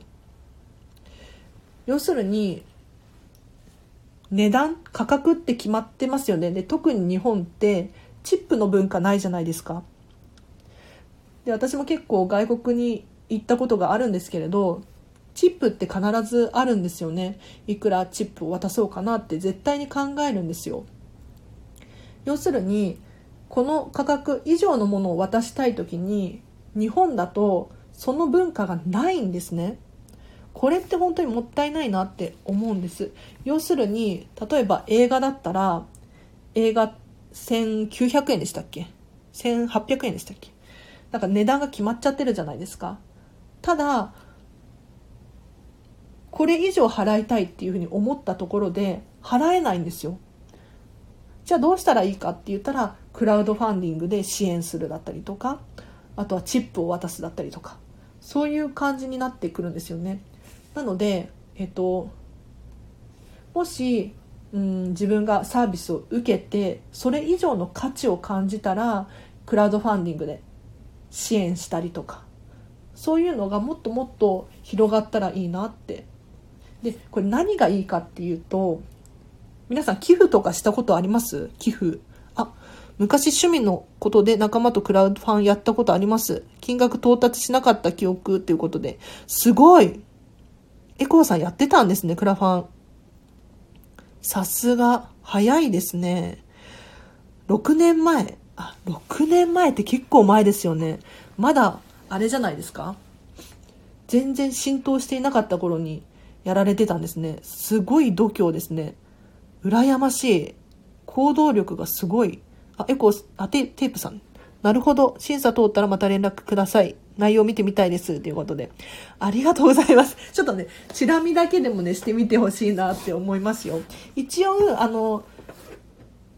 A: 要するに、値段価格って決まってますよね。で特に日本ってチップの文化ないじゃないですか。で私も結構外国に行ったことがあるんですけれどチップって必ずあるんですよね。いくらチップを渡そうかなって絶対に考えるんですよ。要するにこの価格以上のものを渡したい時に日本だとその文化がないんですね。これって本当にもったいないなって思うんです。要するに例えば映画だったら映画1900円でしたっけ？1800円でしたっけ？なんか値段が決まっちゃってるじゃないですか。ただこれ以上払いたいっていうふうに思ったところで払えないんですよ。じゃあどうしたらいいかって言ったらクラウドファンディングで支援するだったりとかあとはチップを渡すだったりとかそういう感じになってくるんですよね。なので、えっと、もし、うん、自分がサービスを受けてそれ以上の価値を感じたらクラウドファンディングで支援したりとかそういうのがもっともっと広がったらいいなって。でこれ何がいいかっていうと皆さん寄付とかしたことあります？寄付あ昔趣味のことで仲間とクラウドファンやったことあります金額到達しなかった記憶っていうことですごいエコーさんやってたんですね、クラファン。さすが、早いですね。6年前。あ、6年前って結構前ですよね。まだ、あれじゃないですか？全然浸透していなかった頃にやられてたんですね。すごい度胸ですね。羨ましい。行動力がすごい。あ、エコー、あ、テテープさん。なるほど。審査通ったらまた連絡ください。内容見てみたいです。ということで。ありがとうございます。ちょっとね、チラ見だけでもね、してみてほしいなって思いますよ。一応、あの、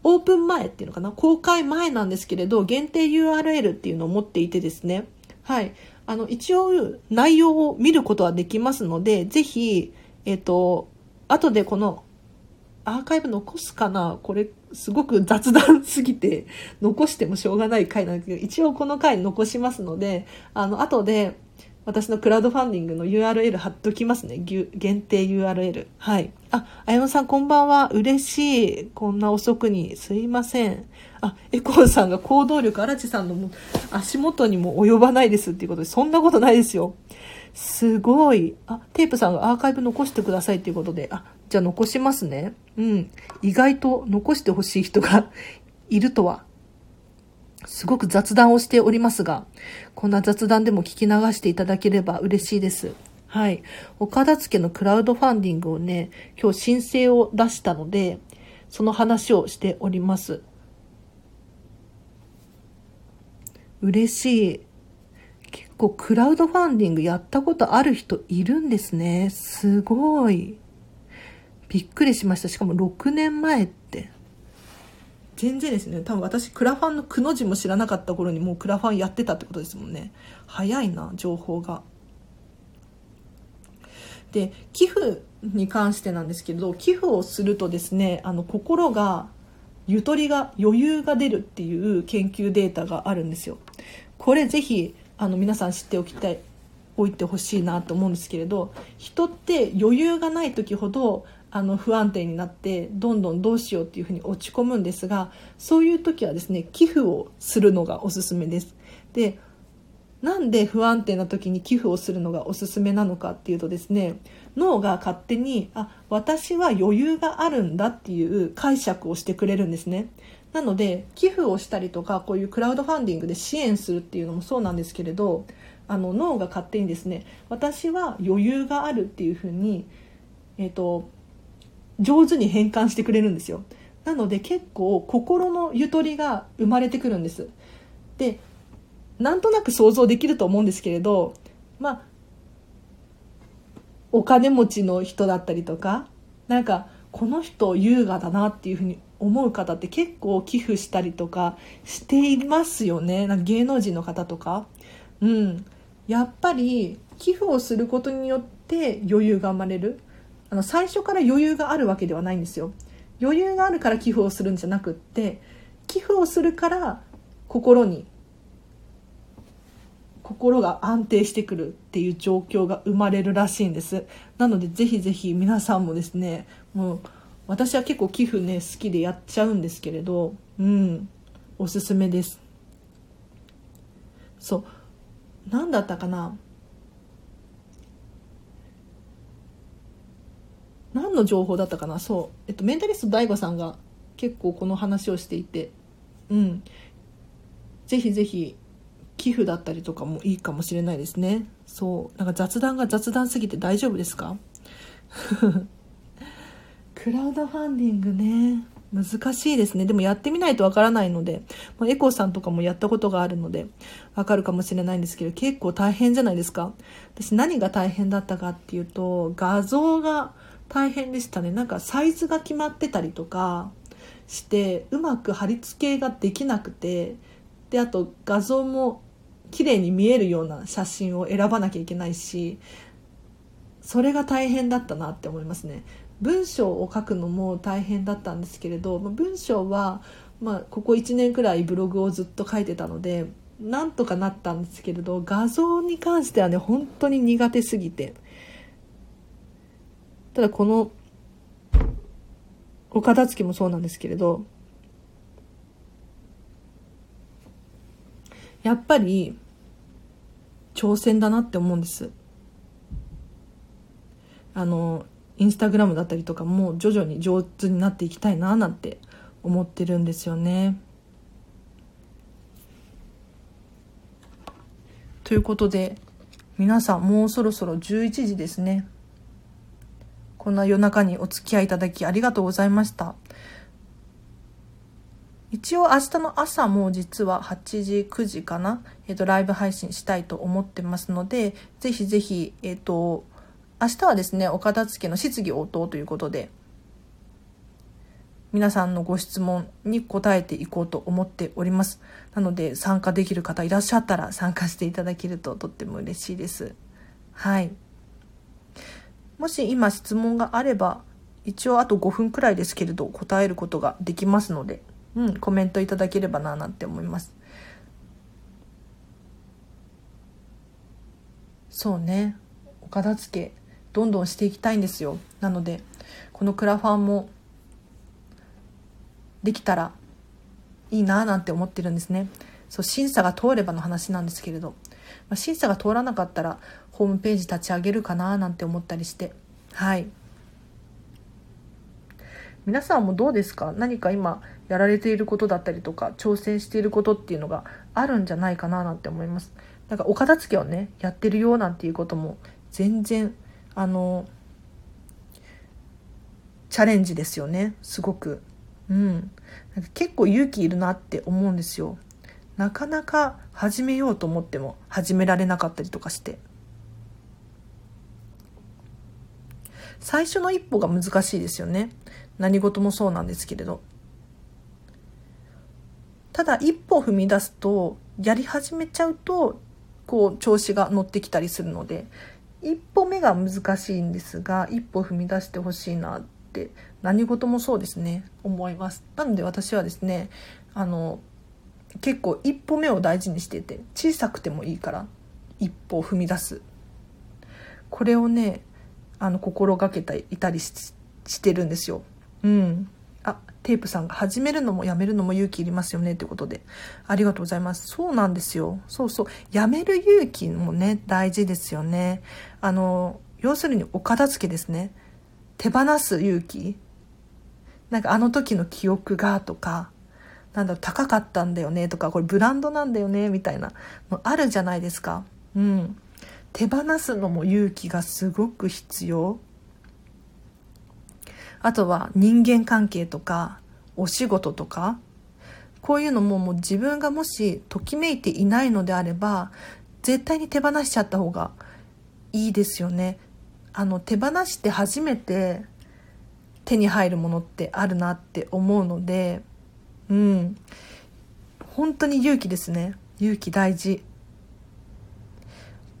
A: オープン前っていうのかな公開前なんですけれど、限定 URL っていうのを持っていてですね。はい。あの、一応、内容を見ることはできますので、ぜひ、えっ、と、後でこのアーカイブ残すかな？これすごく雑談すぎて残してもしょうがない回なんですけど、一応この回残しますので、あの、後で私のクラウドファンディングの URL 貼っときますね。限定 URL。はい。あ、あやのさんこんばんは。嬉しい。こんな遅くに。すいません。あ、エコーさんが行動力、荒地さんの足元にも及ばないですっていうことで、そんなことないですよ。すごい。あ、テープさんがアーカイブ残してくださいっていうことで、あ、じゃあ残しますね。うん。意外と残してほしい人が いるとは。すごく雑談をしておりますが、こんな雑談でも聞き流していただければ嬉しいです。はい。岡田付のクラウドファンディングをね、今日申請を出したので、その話をしております。嬉しい。結構クラウドファンディングやったことある人いるんですね。すごい。びっくりしました。しかも6年前って。全然ですね。多分私、クラファンのくの字も知らなかった頃にもうクラファンやってたってことですもんね。早いな、情報が。で、寄付に関してなんですけど、寄付をするとですね、あの、心が、ゆとりが、余裕が出るっていう研究データがあるんですよ。これぜひ、あの、皆さん知っておきたい、おいてほしいなと思うんですけれど、人って余裕がない時ほど、あの不安定になってどんどんどうしようっていうふうに落ち込むんですがそういう時はですね寄付をするのがおすすめです。でなんで不安定な時に寄付をするのがおすすめなのかっていうとですね脳が勝手にあ私は余裕があるんだっていう解釈をしてくれるんですね。なので寄付をしたりとかこういうクラウドファンディングで支援するっていうのもそうなんですけれどあの脳が勝手にですね私は余裕があるっていうふうに、えーと上手に変換してくれるんですよ。なので結構心のゆとりが生まれてくるんです。でなんとなく想像できると思うんですけれどまあお金持ちの人だったりとかなんかこの人優雅だなっていうふうに思う方って結構寄付したりとかしていますよね。なんか芸能人の方とか。うん。やっぱり寄付をすることによって余裕が生まれる。あの最初から余裕があるわけではないんですよ。余裕があるから寄付をするんじゃなくって寄付をするから心に心が安定してくるっていう状況が生まれるらしいんです。なのでぜひぜひ皆さんもですねもう私は結構寄付ね好きでやっちゃうんですけれどうんおすすめです。そう。何だったかな？何の情報だったかな？そう、えっと、メンタリスト DAIGO さんが結構この話をしていて。うん。ぜひぜひ寄付だったりとかもいいかもしれないですね。そう。なんか雑談が雑談すぎて大丈夫ですか？クラウドファンディングね。難しいですね。でもやってみないとわからないので、ま、エコーさんとかもやったことがあるので、わかるかもしれないんですけど、結構大変じゃないですか。私何が大変だったかっていうと、画像が大変でしたね。なんかサイズが決まってたりとかしてうまく貼り付けができなくてであと画像も綺麗に見えるような写真を選ばなきゃいけないしそれが大変だったなって思いますね。文章を書くのも大変だったんですけれど文章は、まあ、ここ1年くらいブログをずっと書いてたのでなんとかなったんですけれど画像に関してはね本当に苦手すぎて。ただこのお片付けもそうなんですけれどやっぱり挑戦だなって思うんですあのインスタグラムだったりとかも徐々に上手になっていきたいななんて思ってるんですよね。ということで皆さんもうそろそろ11時ですね。こんな夜中にお付き合いいただきありがとうございました。一応明日の朝も実は8時、9時かな、えっ、ー、と、ライブ配信したいと思ってますので、ぜひぜひ、えっ、ー、と、明日はですね、お片付けの質疑応答ということで、皆さんのご質問に答えていこうと思っております。なので、参加できる方いらっしゃったら参加していただけるととっても嬉しいです。はい。もし今質問があれば、一応あと5分くらいですけれど答えることができますので、うん、コメントいただければななんて思います。そうね、お片付け、どんどんしていきたいんですよ。なので、このクラファンもできたらいいなぁなんて思ってるんですね。そう、審査が通ればの話なんですけれど、まあ、審査が通らなかったらホームページ立ち上げるかななんて思ったりして。はい。皆さんもどうですか？何か今やられていることだったりとか挑戦していることっていうのがあるんじゃないかななんて思います。なんかお片付けをねやってるよなんていうことも全然あのチャレンジですよね。すごく。うん。なんか結構勇気いるなって思うんですよ。なかなか始めようと思っても始められなかったりとかして。最初の一歩が難しいですよね。何事もそうなんですけれど。ただ一歩踏み出すとやり始めちゃうとこう調子が乗ってきたりするので一歩目が難しいんですが一歩踏み出してほしいなって何事もそうですね思います。なので私はですねあの結構一歩目を大事にしてて小さくてもいいから一歩を踏み出す。これをねあの心がけていたりしてるんですよ。うん。あテープさんが始めるのもやめるのも勇気いりますよねということで。ありがとうございます。そうなんですよ。そうそう。やめる勇気もね大事ですよね。あの要するにお片付けですね。手放す勇気。なんかあの時の記憶がとかなんだろう高かったんだよねとかこれブランドなんだよねみたいなのあるじゃないですか。うん。手放すのも勇気がすごく必要。あとは人間関係とかお仕事とかこういうのももう自分がもしときめいていないのであれば絶対に手放しちゃった方がいいですよね。あの手放して初めて手に入るものってあるなって思うのでうん。本当に勇気ですね。勇気大事。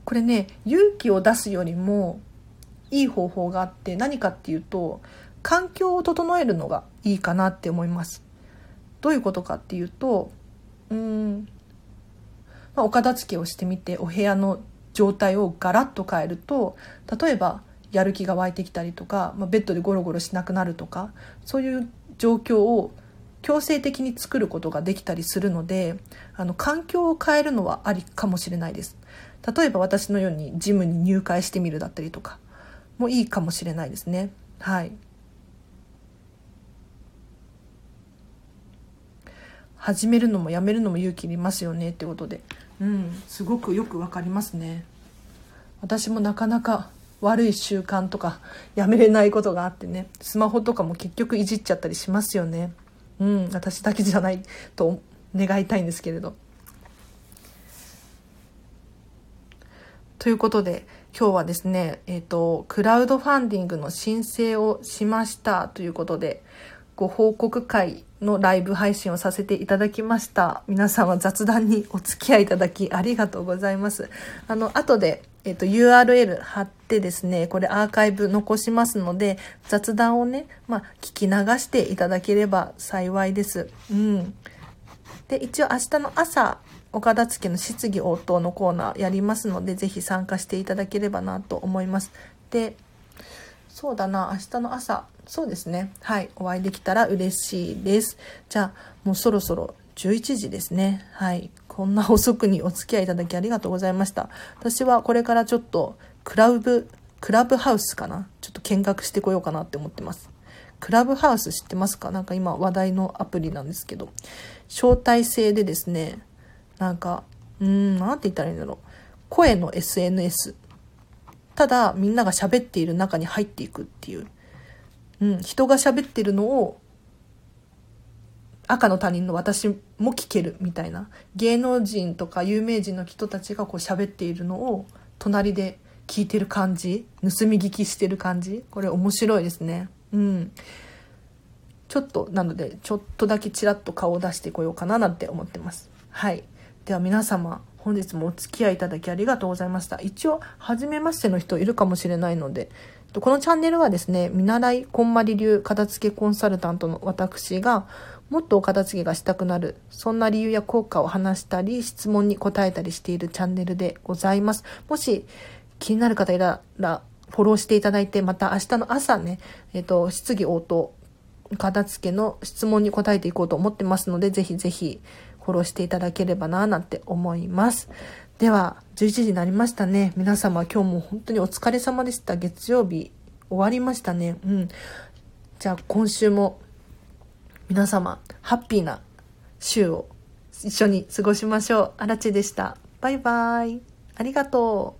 A: これね勇気を出すよりもいい方法があって何かっていうと環境を整えるのがいいかなって思います。どういうことかっていうとうん、まあ、お片付けをしてみてお部屋の状態をガラッと変えると例えばやる気が湧いてきたりとか、まあ、ベッドでゴロゴロしなくなるとかそういう状況を強制的に作ることができたりするのであの環境を変えるのはありかもしれないです。例えば私のようにジムに入会してみるだったりとかもいいかもしれないですね。はい。始めるのもやめるのも勇気いりますよねってことで。うんすごくよくわかりますね。私もなかなか悪い習慣とかやめれないことがあってねスマホとかも結局いじっちゃったりしますよね。うん私だけじゃないと願いたいんですけれどということで今日はですねえっ、ー、とクラウドファンディングの申請をしましたということでご報告会のライブ配信をさせていただきました。皆様雑談にお付き合いいただきありがとうございます。あの、後で、えっ、と、URL 貼ってですね、これアーカイブ残しますので、雑談をね、まあ、聞き流していただければ幸いです。うん。で、一応明日の朝、岡田付の質疑応答のコーナーやりますので、ぜひ参加していただければなと思います。で、そうだな、明日の朝、そうですね。はい。お会いできたら嬉しいです。じゃあ、もうそろそろ11時ですね。はい。こんな遅くにお付き合いいただきありがとうございました。私はこれからちょっと、クラブ、クラブハウスかな？ちょっと見学してこようかなって思ってます。クラブハウス知ってますか？なんか今話題のアプリなんですけど、招待制でですね、なんか、うーん、なんて言ったらいいんだろう。声の SNS。ただ、みんなが喋っている中に入っていくっていう。うん、人が喋ってるのを赤の他人の私も聞ける。みたいな芸能人とか有名人の人たちがこう喋っているのを隣で聞いてる感じ盗み聞きしてる感じ。これ面白いですね。うん。ちょっとなのでちょっとだけちらっと顔を出してこようかななんて思ってます。はい。では皆様本日もお付き合いいただきありがとうございました。一応初めましての人いるかもしれないのでこのチャンネルはですね、見習いこんまり流片付けコンサルタントの私が、もっとお片付けがしたくなる、そんな理由や効果を話したり、質問に答えたりしているチャンネルでございます。もし気になる方いたら、フォローしていただいて、また明日の朝ね、えっ、と、質疑応答、片付けの質問に答えていこうと思ってますので、ぜひぜひフォローしていただければな、なんて思います。では、11時になりましたね。皆様、今日も本当にお疲れ様でした。月曜日、終わりましたね。うん。じゃあ、今週も、皆様、ハッピーな週を一緒に過ごしましょう。あらちでした。バイバイ。ありがとう。